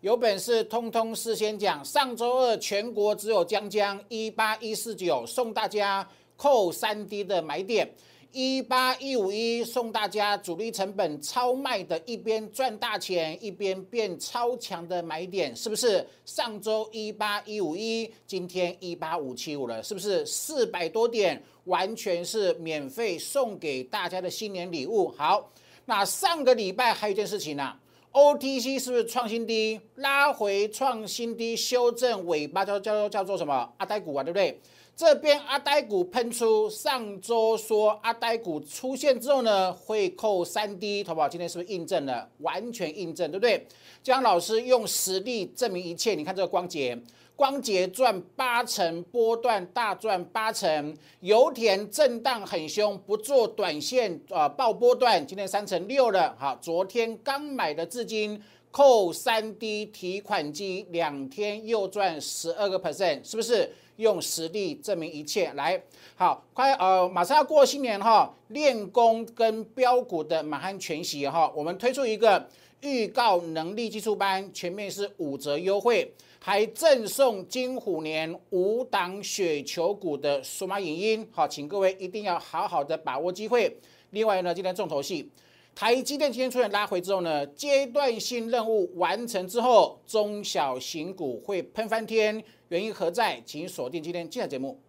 有本事通通事先讲。上周二全国只有江江一八一四九送大家扣三 D 的买点。一八一五一送大家主力成本超卖的，一边赚大钱，一边变超强的买点，是不是？上周一八一五一，今天一八五七五了，是不是？四百多点，完全是免费送给大家的新年礼物。好，那上个礼拜还有一件事情呢，OTC 是不是创新低，拉回创新低，修正尾巴叫叫叫做什么？阿呆股啊，对不对？这边阿呆股喷出，上周说阿呆股出现之后呢，会扣三 D，淘宝？今天是不是印证了？完全印证，对不对？江老师用实力证明一切。你看这个光洁，光捷赚八成，波段大赚八成，油田震荡很凶，不做短线啊，爆波段，今天三成六了。好，昨天刚买的资金扣三 D 提款机，两天又赚十二个 percent，是不是？用实力证明一切，来好快呃，马上要过新年哈，练功跟标股的满汉全席哈，我们推出一个预告能力基础班，全面是五折优惠，还赠送金虎年五档雪球股的数码影音，好，请各位一定要好好的把握机会。另外呢，今天重头戏。台积电今天出现拉回之后呢，阶段性任务完成之后，中小型股会喷翻天，原因何在？请锁定今天精彩节目。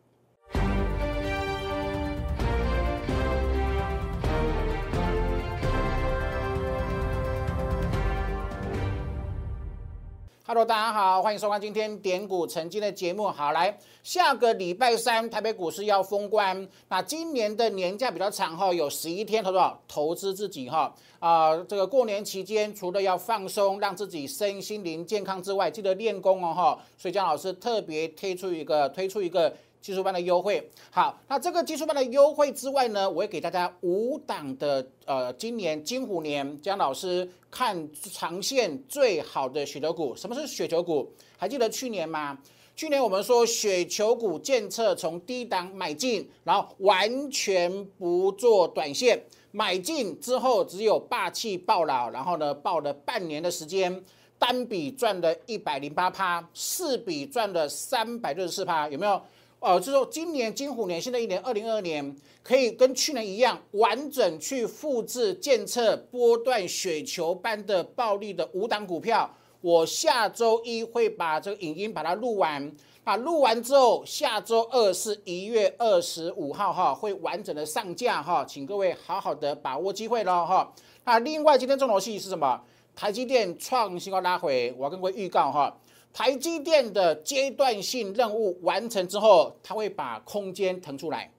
Hello，大家好，欢迎收看今天点股成金的节目。好，来下个礼拜三台北股市要封关。那今年的年假比较长哈，有十一天，投多投资自己哈啊，这个过年期间除了要放松，让自己身心灵健康之外，记得练功哦哈。所以姜老师特别推出一个推出一个。技术班的优惠，好，那这个技术班的优惠之外呢，我会给大家五档的呃，今年金虎年江老师看长线最好的雪球股。什么是雪球股？还记得去年吗？去年我们说雪球股建测从低档买进，然后完全不做短线，买进之后只有霸气爆老，然后呢爆了半年的时间，单笔赚了一百零八趴，四笔赚了三百六十四趴，有没有？哦，就是说今年金虎年，新的一年二零二二年，可以跟去年一样，完整去复制、监测波段雪球般的暴利的五档股票。我下周一会把这个影音把它录完，啊，录完之后，下周二是一月二十五号哈，会完整的上架哈，请各位好好的把握机会喽哈。那另外今天重头戏是什么？台积电创新高拉回，我要跟各位预告哈。台积电的阶段性任务完成之后，它会把空间腾出来，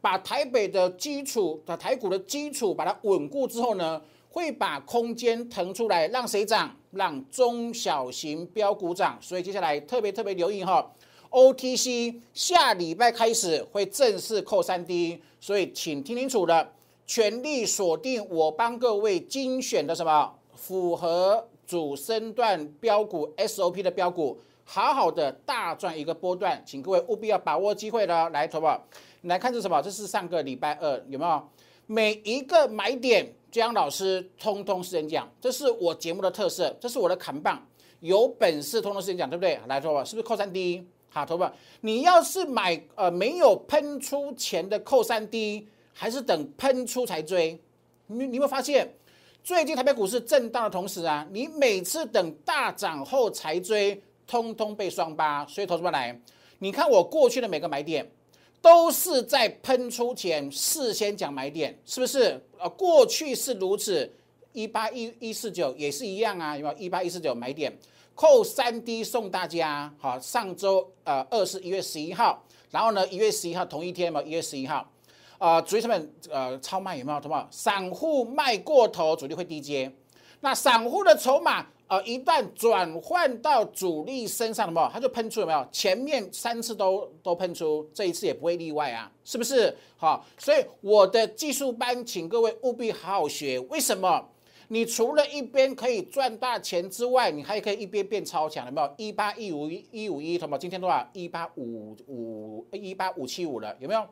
把台北的基础、把台股的基础把它稳固之后呢，会把空间腾出来，让谁涨？让中小型标股涨。所以接下来特别特别留意哈，OTC 下礼拜开始会正式扣三 D，所以请听清楚了，全力锁定我帮各位精选的什么符合。主升段标股 SOP 的标股，好好的大赚一个波段，请各位务必要把握机会了来投保。你来看这什么？这是上个礼拜二有没有？每一个买点，江老师通通是人讲，这是我节目的特色，这是我的扛棒，有本事通通是人讲，对不对？来投保，是不是扣三 D？好，投保。你要是买呃没有喷出前的扣三 D，还是等喷出才追？你你有没有发现？最近台北股市震荡的同时啊，你每次等大涨后才追，通通被双八。所以投资者来，你看我过去的每个买点，都是在喷出前事先讲买点，是不是？呃，过去是如此，一八一一四九也是一样啊，有没有？一八一四九买点扣三 D 送大家。好，上周呃二是一月十一号，然后呢一月十一号同一天嘛，一月十一号。啊，主力成本呃超卖有没有？好不好？散户卖过头，主力会低接。那散户的筹码呃一旦转换到主力身上，有没有？它就喷出有没有？前面三次都都喷出，这一次也不会例外啊，是不是？好，所以我的技术班，请各位务必好好学。为什么？你除了一边可以赚大钱之外，你还可以一边变超强，有没有？一八一五一五一，同胞，今天多少？一八五五一八五七五了，有没有？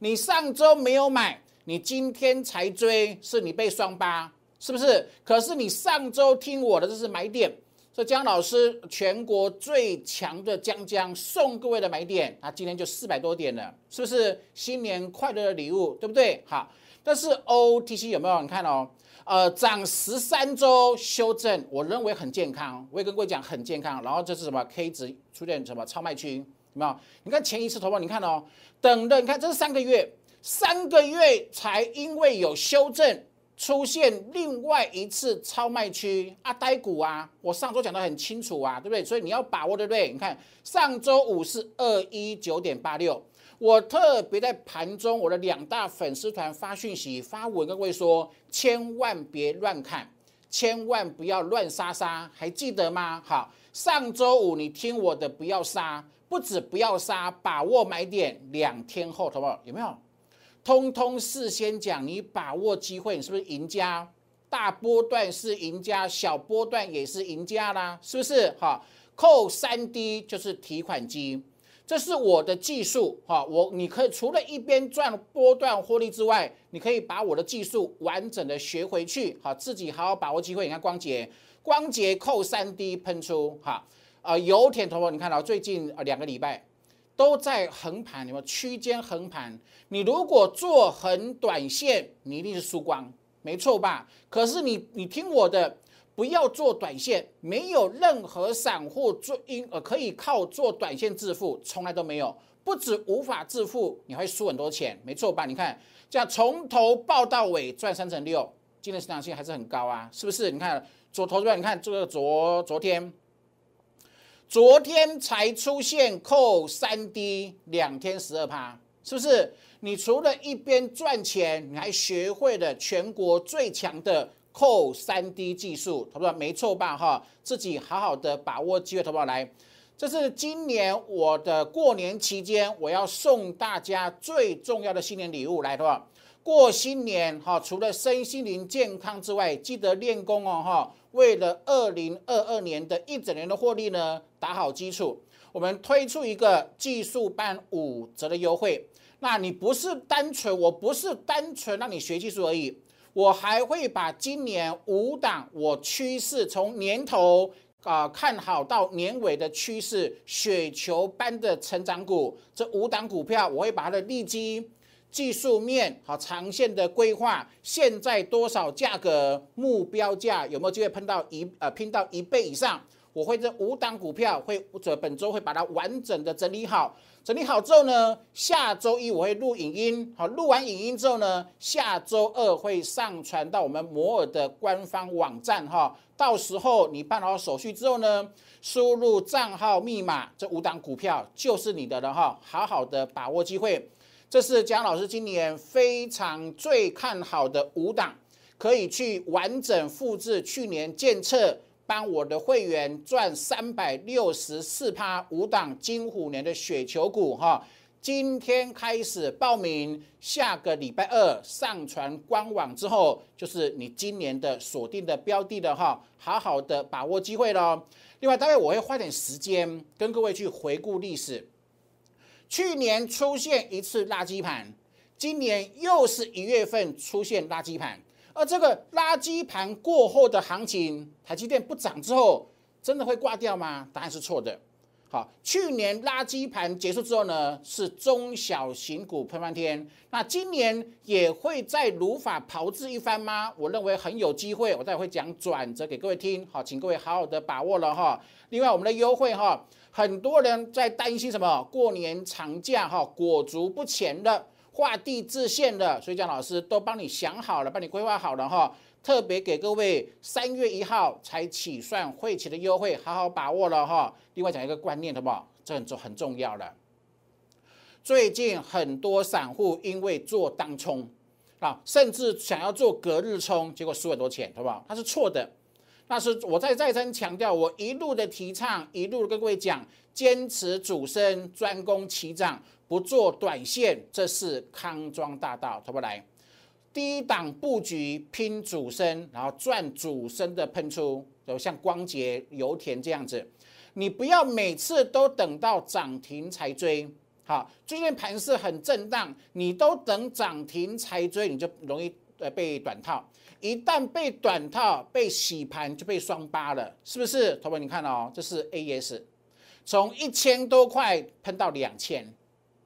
你上周没有买，你今天才追，是你被双八，是不是？可是你上周听我的，这是买点，这姜老师全国最强的姜姜送各位的买点，啊，今天就四百多点了，是不是新年快乐的礼物，对不对？好，但是 OTC 有没有？你看哦，呃，涨十三周修正，我认为很健康，我也跟各位讲很健康。然后这是什么 K 值出现什么超卖区，没有？你看前一次投保，你看哦，等的，你看这是三个月，三个月才因为有修正。出现另外一次超卖区啊，呆股啊，我上周讲的很清楚啊，对不对？所以你要把握，对不对？你看上周五是二一九点八六，我特别在盘中我的两大粉丝团发讯息发文跟各位说，千万别乱看，千万不要乱杀杀，还记得吗？好，上周五你听我的，不要杀，不止不要杀，把握买点，两天后，好不好？有没有？通通事先讲，你把握机会，你是不是赢家？大波段是赢家，小波段也是赢家啦，是不是？哈，扣三 D 就是提款机，这是我的技术。哈，我你可以除了一边赚波段获利之外，你可以把我的技术完整的学回去。好，自己好好把握机会。你看光捷，光捷扣三 D 喷出，哈，啊，油田头，你看到最近啊两个礼拜。都在横盘，有没有区间横盘？你如果做很短线，你一定是输光，没错吧？可是你你听我的，不要做短线，没有任何散户做因呃可以靠做短线致富，从来都没有，不止无法致富，你会输很多钱，没错吧？你看这样从头报到尾赚三成六，今天市场性还是很高啊，是不是？你看左头这边，你看这个昨昨天。昨天才出现扣三 D，两天十二趴，是不是？你除了一边赚钱，你还学会了全国最强的扣三 D 技术，好不好？没错吧？哈，自己好好的把握机会，好不好？来，这是今年我的过年期间，我要送大家最重要的新年礼物，来，好不好？过新年哈，除了身心灵健康之外，记得练功哦，哈。为了二零二二年的一整年的获利呢，打好基础，我们推出一个技术班五折的优惠。那你不是单纯，我不是单纯让你学技术而已，我还会把今年五档我趋势从年头啊看好到年尾的趋势雪球般的成长股，这五档股票我会把它的利基。技术面好，长线的规划，现在多少价格目标价有没有机会碰到一呃拼到一倍以上？我会这五档股票会这本周会把它完整的整理好，整理好之后呢，下周一我会录影音，好，录完影音之后呢，下周二会上传到我们摩尔的官方网站哈，到时候你办好手续之后呢，输入账号密码，这五档股票就是你的了哈，好好的把握机会。这是江老师今年非常最看好的五档，可以去完整复制去年建测帮我的会员赚三百六十四趴五档金虎年的雪球股哈。今天开始报名，下个礼拜二上传官网之后，就是你今年的锁定的标的的哈，好好的把握机会喽。另外，待会我会花点时间跟各位去回顾历史。去年出现一次垃圾盘，今年又是一月份出现垃圾盘，而这个垃圾盘过后的行情，台积电不涨之后，真的会挂掉吗？答案是错的。好，去年垃圾盘结束之后呢，是中小型股喷翻天，那今年也会再如法炮制一番吗？我认为很有机会，我待会会讲转折给各位听。好，请各位好好的把握了哈。另外，我们的优惠哈。很多人在担心什么？过年长假哈，裹足不前的，画地自限的，所以姜老师都帮你想好了，帮你规划好了哈。特别给各位三月一号才起算会期的优惠，好好把握了哈。另外讲一个观念，好不好？这很重很重要了。最近很多散户因为做当冲啊，甚至想要做隔日冲，结果输很多钱，好不好？它是错的。那是我再再三强调，我一路的提倡，一路跟各位讲，坚持主升，专攻起涨，不做短线，这是康庄大道，好不来？低档布局拼主升，然后赚主升的喷出，有像光捷、油田这样子，你不要每次都等到涨停才追，好，最近盘势很震荡，你都等涨停才追，你就容易呃被短套，一旦被短套被洗盘就被双八了，是不是？同学你看哦，这是 A S，从一千多块喷到两千，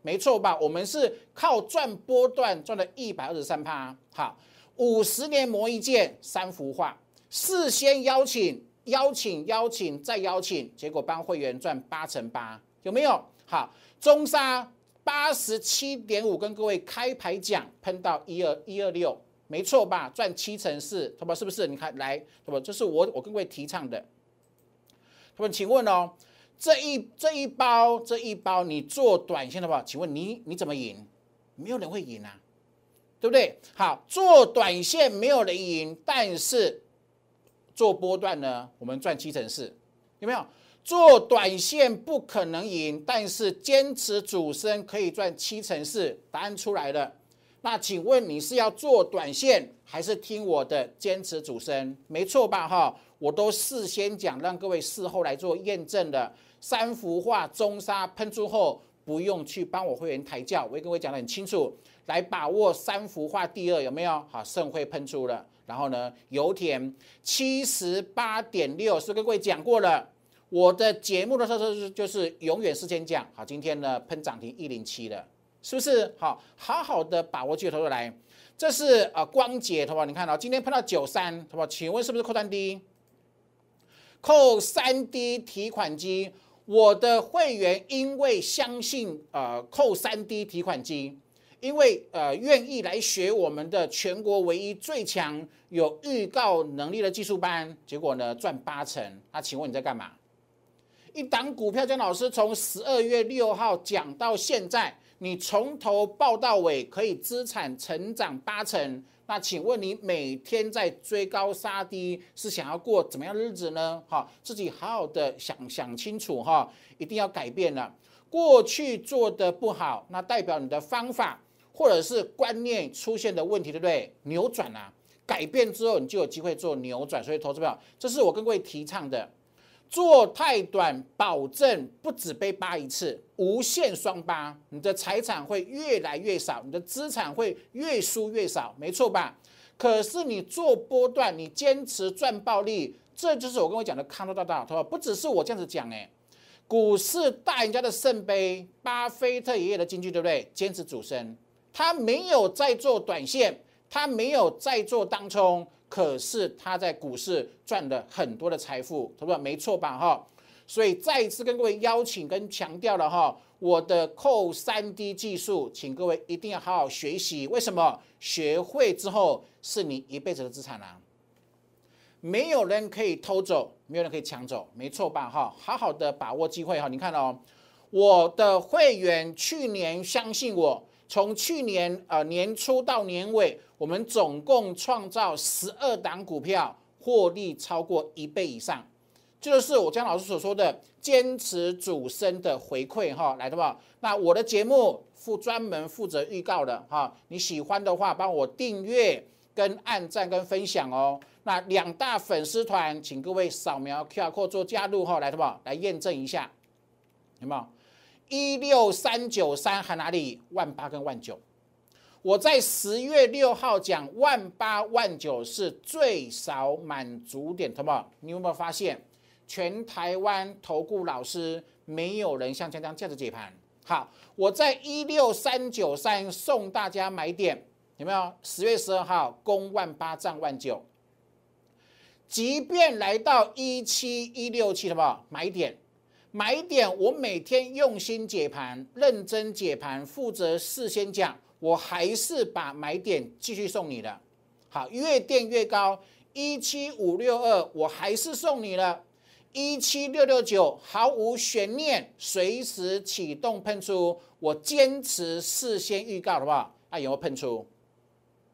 没错吧？我们是靠赚波段赚了一百二十三趴，好，五十年磨一剑，三幅画，事先邀请邀请邀请再邀请，结果帮会员赚八成八，有没有？好，中沙。八十七点五，跟各位开牌讲，喷到一二一二六，没错吧？赚七成四，他们是不是？你看来，对不？这是我我跟各位提倡的。他们请问哦，这一这一包这一包，你做短线的话，请问你你怎么赢？没有人会赢啊，对不对？好，做短线没有人赢，但是做波段呢，我们赚七成四，有没有？做短线不可能赢，但是坚持主升可以赚七成四。答案出来了，那请问你是要做短线，还是听我的坚持主升？没错吧？哈，我都事先讲，让各位事后来做验证的。三幅画中沙喷出后，不用去帮我会员抬轿，我也跟各位讲的很清楚，来把握三幅画第二有没有？好，盛会喷出了，然后呢，油田七十八点六是跟各位讲过了。我的节目的特色是就是永远事先讲好，今天呢喷涨停一零七了，是不是？好，好好的把握机会投入来。这是呃光捷，好不好？你看到今天碰到九三，好不好？请问是不是扣三 D？扣三 D 提款机，我的会员因为相信呃扣三 D 提款机，因为呃愿意来学我们的全国唯一最强有预告能力的技术班，结果呢赚八成。那请问你在干嘛？一档股票，姜老师从十二月六号讲到现在，你从头报到尾，可以资产成长八成。那请问你每天在追高杀低，是想要过怎么样的日子呢？哈，自己好好的想想清楚哈，一定要改变了。过去做的不好，那代表你的方法或者是观念出现的问题，对不对？扭转啊，改变之后，你就有机会做扭转。所以，投资票，这是我跟各位提倡的。做太短，保证不止被扒一次，无限双扒，你的财产会越来越少，你的资产会越输越少，没错吧？可是你做波段，你坚持赚暴利，这就是我跟我讲的康多大大，他说不只是我这样子讲，哎，股市大赢家的圣杯，巴菲特爷爷的金句，对不对？坚持主升，他没有在做短线，他没有在做当冲。可是他在股市赚了很多的财富，对不对？没错吧？哈，所以再一次跟各位邀请跟强调了哈，我的扣三 D 技术，请各位一定要好好学习。为什么？学会之后是你一辈子的资产啊！没有人可以偷走，没有人可以抢走，没错吧？哈，好好的把握机会哈。你看哦，我的会员去年相信我。从去年呃年初到年尾，我们总共创造十二档股票，获利超过一倍以上，这就是我江老师所说的坚持主升的回馈哈，来的吧？那我的节目负专门负责预告的哈，你喜欢的话帮我订阅、跟按赞、跟分享哦。那两大粉丝团，请各位扫描 QR code 做加入哈，来的吧？来验证一下，有没有？一六三九三还哪里？万八跟万九，我在十月六号讲万八万九是最少满足点，好不好？你有没有发现，全台湾投顾老师没有人像江江这样子解盘？好，我在一六三九三送大家买点，有没有？十月十二号攻万八涨万九，即便来到一七一六七，什么？买点。买点，我每天用心解盘，认真解盘，负责事先讲，我还是把买点继续送你的。好，越垫越高，一七五六二，我还是送你了，一七六六九，毫无悬念，随时启动喷出，我坚持事先预告，好不好？啊，有没有喷出？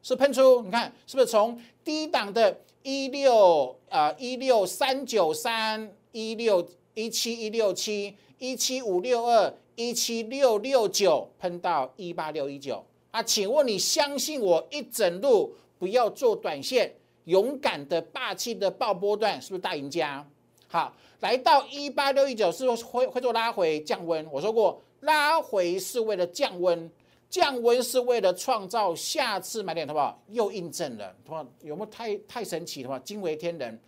是喷出，你看是不是从低档的一六啊一六三九三一六。一七一六七，一七五六二，一七六六九，喷到一八六一九啊！请问你相信我一整路不要做短线，勇敢的霸气的爆波段，是不是大赢家？好，来到一八六一九是会会做拉回降温。我说过，拉回是为了降温，降温是为了创造下次买点，好不好？又印证了，好不好？有没有太太神奇了？惊为天人。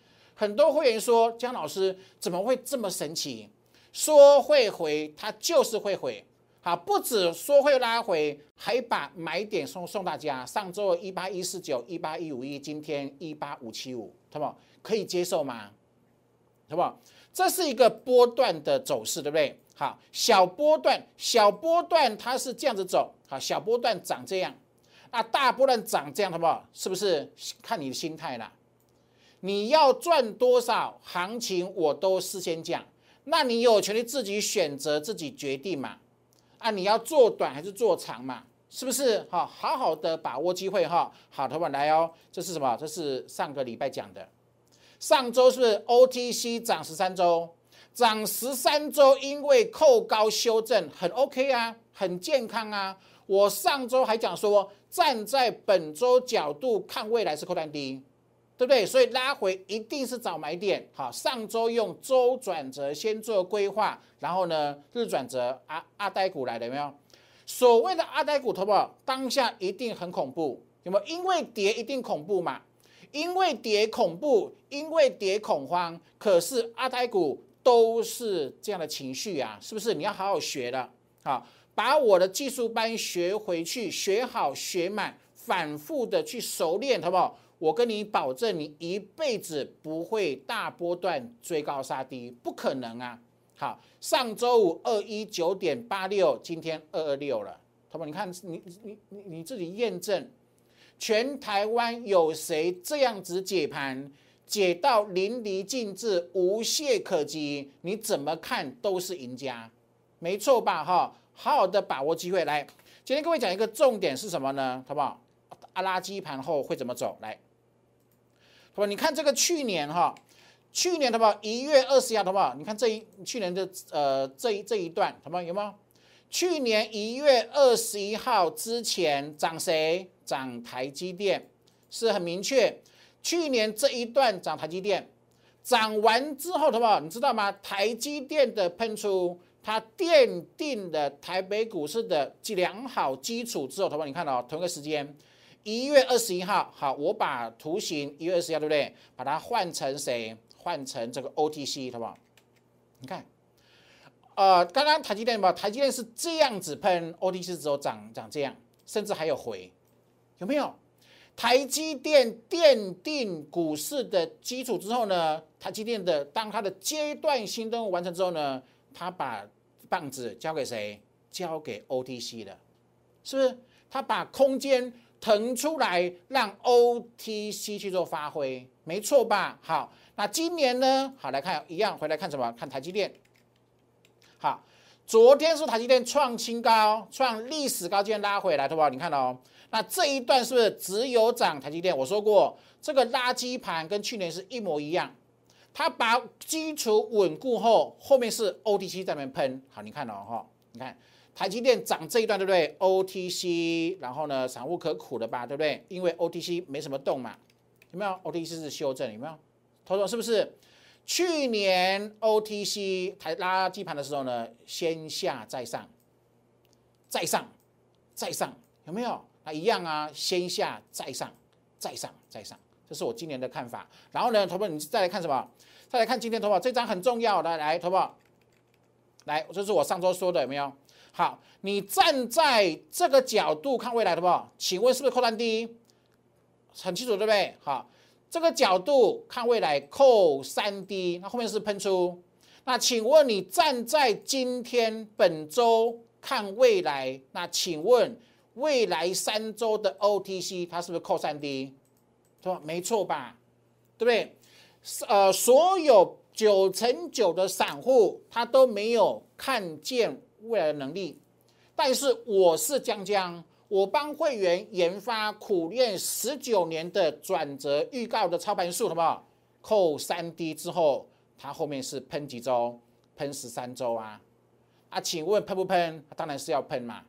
很多会员说，江老师怎么会这么神奇？说会回，它就是会回。好，不止说会拉回，还把买点送送大家。上周一八一四九，一八一五一，今天一八五七五，好不好？可以接受吗？好不好？这是一个波段的走势，对不对？好，小波段，小波段它是这样子走，好，小波段涨这样，那大波段涨这样，好不好？是不是看你的心态啦？你要赚多少行情，我都事先讲，那你有权利自己选择，自己决定嘛。啊，你要做短还是做长嘛？是不是？哈，好好的把握机会哈。好，同学们来哦，这是什么？这是上个礼拜讲的。上周是不是 OTC 涨十三周？涨十三周，因为扣高修正，很 OK 啊，很健康啊。我上周还讲说，站在本周角度看未来是扣单低。对不对？所以拉回一定是找买点。好，上周用周转折先做规划，然后呢日转折阿阿呆股来了没有？所谓的阿呆股，好不好当下一定很恐怖，有没有？因为跌一定恐怖嘛？因为跌恐怖，因为跌恐慌。可是阿呆股都是这样的情绪啊，是不是？你要好好学的，好，把我的技术班学回去，学好学满，反复的去熟练，好不好？我跟你保证，你一辈子不会大波段追高杀低，不可能啊！好，上周五二一九点八六，今天二二六了，好不？你看，你你你你自己验证，全台湾有谁这样子解盘，解到淋漓尽致、无懈可击？你怎么看都是赢家，没错吧？哈，好好的把握机会来。今天各位讲一个重点是什么呢？好不好？阿拉基盘后会怎么走？来。好吧，你看这个去年哈，去年的吧一月二十号好不好？你看这一去年的呃这一这一段，好吗？有吗？去年一月二十一号之前涨谁？涨台积电，是很明确。去年这一段涨台积电，涨完之后好不好？你知道吗？台积电的喷出，它奠定了台北股市的良好基础之后，好不好？你看到同一个时间。一月二十一号，好，我把图形一月二十一号，对不对？把它换成谁？换成这个 OTC，好不好？你看，呃，刚刚台积电吧，台积电是这样子喷，OTC 之后涨涨这样，甚至还有回，有没有？台积电奠定股市的基础之后呢？台积电的当它的阶段性任务完成之后呢？它把棒子交给谁？交给 OTC 了，是不是？它把空间。腾出来让 OTC 去做发挥，没错吧？好，那今年呢？好来看一样，回来看什么？看台积电。好，昨天是台积电创新高，创历史高，今天拉回来，对吧？你看哦，那这一段是不是只有涨台积电？我说过，这个垃圾盘跟去年是一模一样，它把基础稳固后，后面是 OTC 在那边喷。好，你看哦，哈，你看。台积电涨这一段，对不对？OTC，然后呢，散户可苦了吧，对不对？因为 OTC 没什么动嘛，有没有？OTC 是修正，有没有？头头是不是？去年 OTC 台拉基盘的时候呢，先下再上，再上，再上，有没有？啊，一样啊，先下再上，再上再上，这是我今年的看法。然后呢，头发你再来看什么？再来看今天投保这张很重要的，来投保，来，这是我上周说的，有没有？好，你站在这个角度看未来，的不？请问是不是扣三低？很清楚，对不对？好，这个角度看未来扣三低，那后面是喷出。那请问你站在今天本周看未来，那请问未来三周的 OTC 它是不是扣三低？对吧？没错吧？对不对？呃，所有九成九的散户他都没有看见。未来的能力，但是我是江江，我帮会员研发苦练十九年的转折预告的操盘术，好不好？扣三 D 之后，它后面是喷几周？喷十三周啊！啊，请问喷不喷？当然是要喷嘛。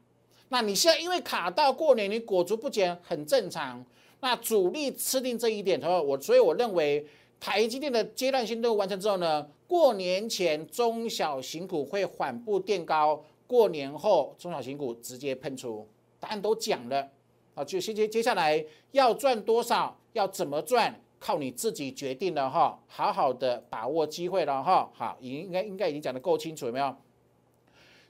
那你现在因为卡到过年，你裹足不前，很正常。那主力吃定这一点，他说我，所以我认为台积电的阶段性任务完成之后呢？过年前中小型股会缓步垫高，过年后中小型股直接喷出，答案都讲了。啊，就接接接下来要赚多少，要怎么赚，靠你自己决定了哈，好好的把握机会了哈，好，已应该应该已经讲的够清楚，有没有？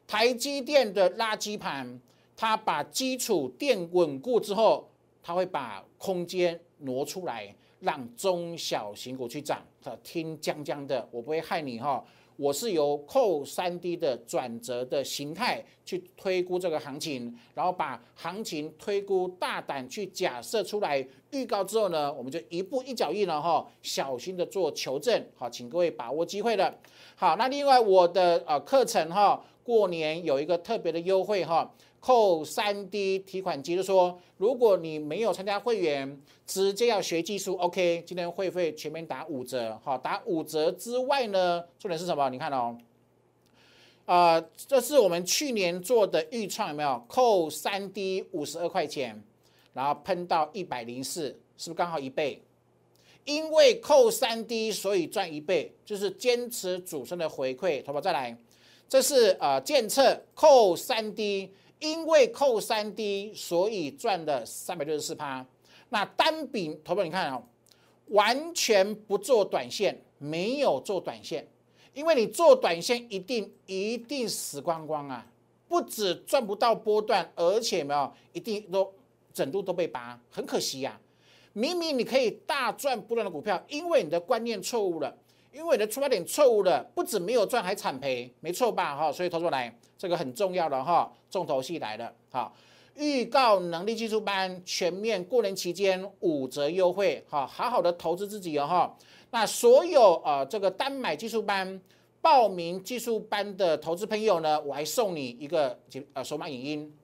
台积电的垃圾盘，它把基础垫稳固之后，它会把空间挪出来，让中小型股去涨。听江江的，我不会害你哈。我是由扣三 D 的转折的形态去推估这个行情，然后把行情推估大胆去假设出来预告之后呢，我们就一步一脚印了哈，小心的做求证。好，请各位把握机会了。好，那另外我的呃课程哈。过年有一个特别的优惠哈，扣三 D 提款机，就说如果你没有参加会员，直接要学技术，OK，今天会费全面打五折，好，打五折之外呢，重点是什么？你看哦，啊，这是我们去年做的预创，有没有？扣三 D 五十二块钱，然后喷到一百零四，是不是刚好一倍？因为扣三 D，所以赚一倍，就是坚持主升的回馈，好不好？再来。这是呃监测扣三 D，因为扣三 D，所以赚了三百六十四趴。那单笔投保你看啊，完全不做短线，没有做短线，因为你做短线一定一定死光光啊！不止赚不到波段，而且没有一定都整度都被拔，很可惜呀。明明你可以大赚波段的股票，因为你的观念错误了。因为你的出发点错误了，不止没有赚，还惨赔，没错吧？哈，所以投出来这个很重要的哈，重头戏来了。好，预告能力技术班全面过年期间五折优惠，哈，好好的投资自己哦哈。那所有呃这个单买技术班报名技术班的投资朋友呢，我还送你一个呃手码影音，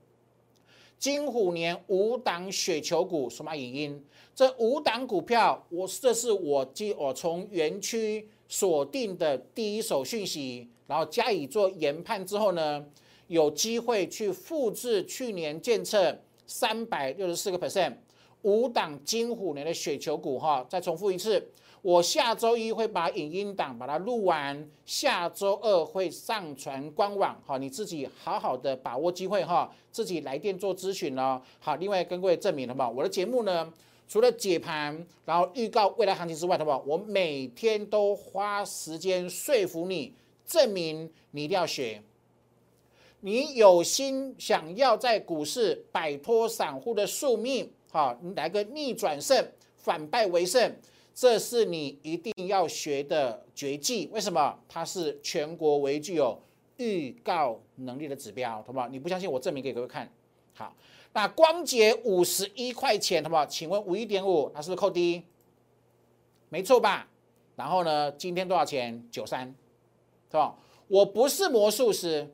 金虎年五档雪球股手码影音，这五档股票我这是我记我从园区。锁定的第一手讯息，然后加以做研判之后呢，有机会去复制去年建测三百六十四个 percent 五档金虎年的雪球股哈。再重复一次，我下周一会把影音档把它录完，下周二会上传官网哈，你自己好好的把握机会哈，自己来电做咨询哦。好，另外跟各位证明了嘛，我的节目呢。除了解盘，然后预告未来行情之外，好不好？我每天都花时间说服你，证明你一定要学。你有心想要在股市摆脱散户的宿命，好，你来个逆转胜，反败为胜，这是你一定要学的绝技。为什么？它是全国唯一具有预告能力的指标，好不好？你不相信，我证明给各位看。好。那光洁五十一块钱，好不好？请问五一点五，它是不是扣低？没错吧？然后呢？今天多少钱？九三，是吧？我不是魔术师，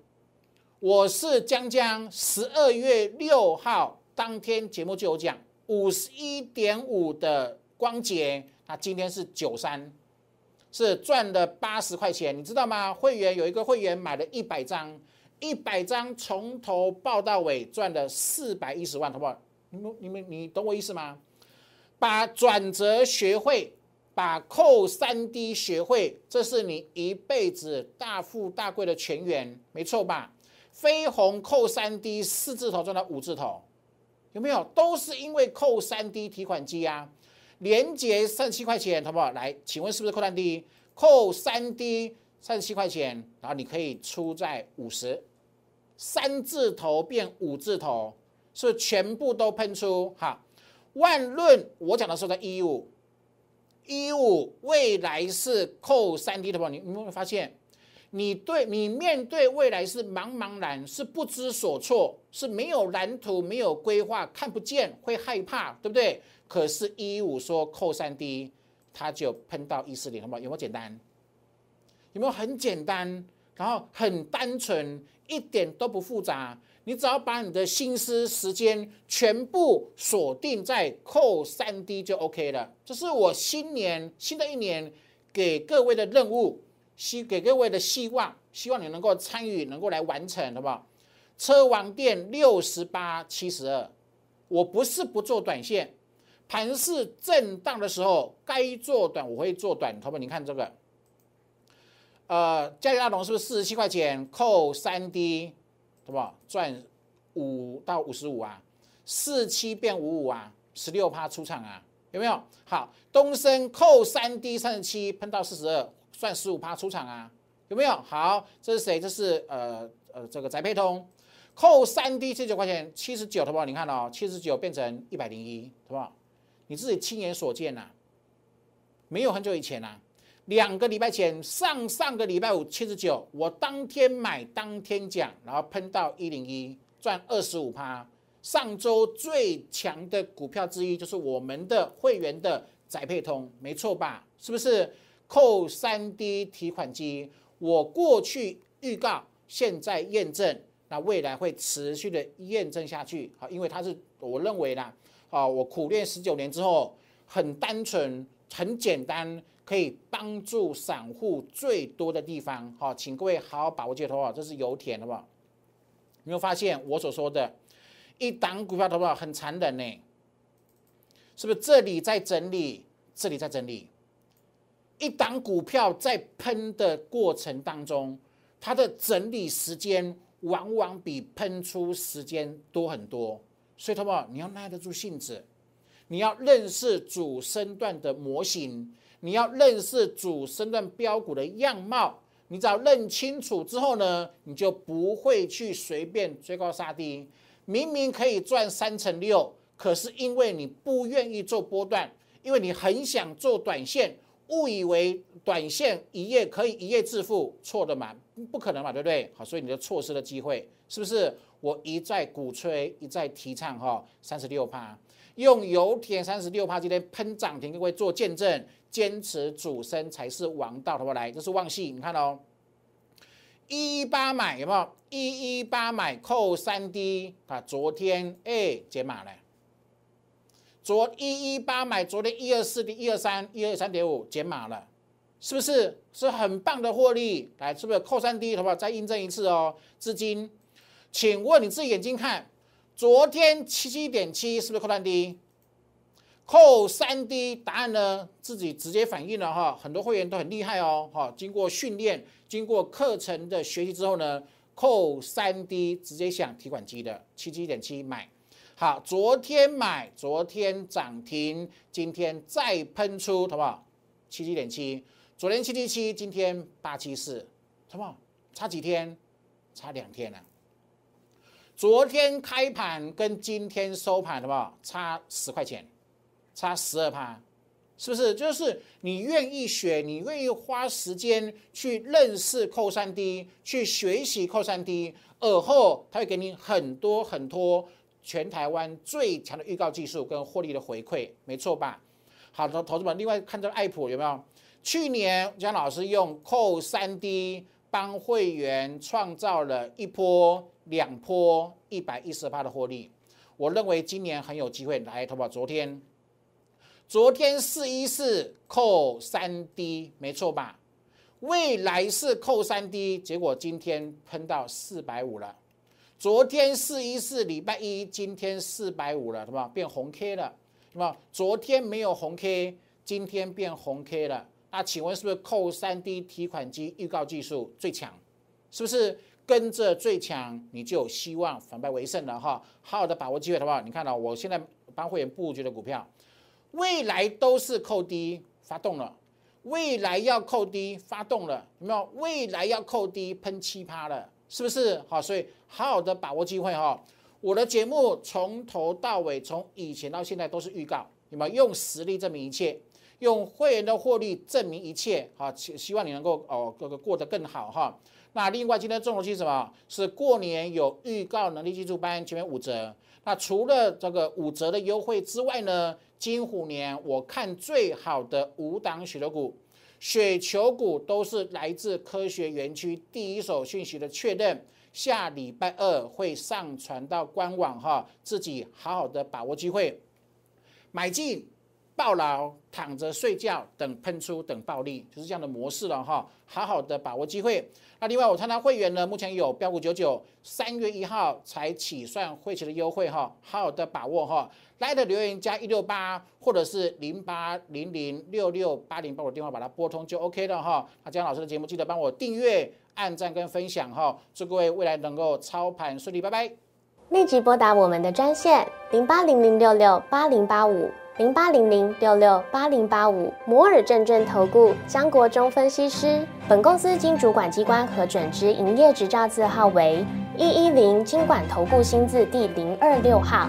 我是江江。十二月六号当天节目就有讲，五十一点五的光洁，那今天是九三，是赚了八十块钱，你知道吗？会员有一个会员买了一百张。一百张从头报到尾赚了四百一十万，好不好？你们、你们、你懂我意思吗？把转折学会，把扣三 D 学会，这是你一辈子大富大贵的泉源，没错吧？飞鸿扣三 D 四字头赚到五字头，有没有？都是因为扣三 D 提款机啊，连接三十七块钱，好不好？来，请问是不是扣三 D？扣三 D 三十七块钱，然后你可以出在五十。三字头变五字头，是全部都喷出哈。万论我讲的时候在一五一五，未来是扣三 D 的话，你你有没有发现，你对你面对未来是茫茫然，是不知所措，是没有蓝图、没有规划，看不见，会害怕，对不对？可是一五说扣三 D，它就喷到一四零，好不好？有没有简单？有没有很简单？然后很单纯。一点都不复杂，你只要把你的心思、时间全部锁定在扣三 D 就 OK 了。这是我新年新的一年给各位的任务，希给各位的希望，希望你能够参与，能够来完成，好不好？车王店六十八七十二，我不是不做短线，盘市震荡的时候该做短我会做短，好不好？你看这个。呃，嘉里大龙是不是四十七块钱扣三 D，对吧？赚五到五十五啊，四七变五五啊，十六趴出场啊，有没有？好，东升扣三 D 三十七喷到四十二，算十五趴出场啊，有没有？好，这是谁？这是呃呃这个宅配通。扣三 D 七十九块钱，七十九，好不好？你看哦，七十九变成一百零一，好不好？你自己亲眼所见呐，没有很久以前呐，两个礼拜前，上上个礼拜五七十九，我当天买当天讲，然后喷到一零一，赚二十五趴。上周最强的股票之一就是我们的会员的宅配通，没错吧？是不是？扣三 D 提款机，我过去预告，现在验证。那未来会持续的验证下去，好，因为它是我认为啦，啊，我苦练十九年之后，很单纯、很简单，可以帮助散户最多的地方，好，请各位好好把握这头啊，这是油田，好不好？有没有发现我所说的，一档股票好不好？很残忍呢，是不是？这里在整理，这里在整理，一档股票在喷的过程当中，它的整理时间。往往比喷出时间多很多，所以，好不好？你要耐得住性子，你要认识主升段的模型，你要认识主升段标股的样貌。你只要认清楚之后呢，你就不会去随便追高杀低。明明可以赚三成六，可是因为你不愿意做波段，因为你很想做短线。误以为短线一夜可以一夜致富，错的嘛，不可能嘛，对不对？好，所以你就错失了机会，是不是？我一再鼓吹，一再提倡，哈，三十六趴，用油田三十六趴今天喷涨停，各位做见证，坚持主升才是王道，好不好？来，这是旺系，你看哦，一一八买有没有？一一八买扣三 D 啊，昨天哎解码了。昨一一八买，昨天一二四点一二三一二三点五减码了，是不是？是很棒的获利，来，是不是扣三 D？好不好？再印证一次哦。资金，请问你自己眼睛看，昨天七七点七是不是扣三 D？扣三 D，答案呢？自己直接反映了哈，很多会员都很厉害哦，哈，经过训练，经过课程的学习之后呢，扣三 D 直接想提款机的七七点七买。好，昨天买，昨天涨停，今天再喷出，好不好？七七点七，昨天七七七，今天八七四，好不好？差几天？差两天了。昨天开盘跟今天收盘，好不好？差十块钱，差十二趴，是不是？就是你愿意学，你愿意花时间去认识扣三 D，去学习扣三 D，而后他会给你很多很多。全台湾最强的预告技术跟获利的回馈，没错吧？好的，投资们，另外看这个爱普有没有？去年江老师用扣三 D 帮会员创造了一波、两波一百一十八的获利。我认为今年很有机会来，投保。昨天，昨天四一四扣三 D，没错吧？未来是扣三 D，结果今天喷到四百五了。昨天四一四礼拜一，今天四百五了，是吧？变红 K 了，是吧？昨天没有红 K，今天变红 K 了。那请问是不是扣三 D 提款机预告技术最强？是不是跟着最强，你就有希望反败为胜了哈？好好的把握机会，好不好？你看到我现在帮会员布局的股票，未来都是扣低发动了，未来要扣低发动了，有没有？未来要扣低喷七趴了。是不是好？所以好好的把握机会哈！我的节目从头到尾，从以前到现在都是预告，你们用实力证明一切？用会员的获利证明一切？好，希希望你能够哦，这个过得更好哈。那另外今天重头戏什么？是过年有预告能力基础班，前面五折。那除了这个五折的优惠之外呢？金虎年我看最好的五档雪球股。雪球股都是来自科学园区第一手讯息的确认，下礼拜二会上传到官网哈，自己好好的把握机会，买进。抱牢躺着睡觉，等喷出，等暴利，就是这样的模式了哈。好好的把握机会。那另外，我参加会员呢，目前有标股九九，三月一号才起算会期的优惠哈，好好的把握哈。来的留言加一六八，或者是零八零零六六八零，把我电话把它拨通就 OK 了哈。那江老师的节目记得帮我订阅、按赞跟分享哈。祝各位未来能够操盘顺利，拜拜。立即拨打我们的专线零八零零六六八零八五零八零零六六八零八五摩尔证券投顾江国忠分析师。本公司经主管机关核准之营业执照字号为一一零金管投顾新字第零二六号。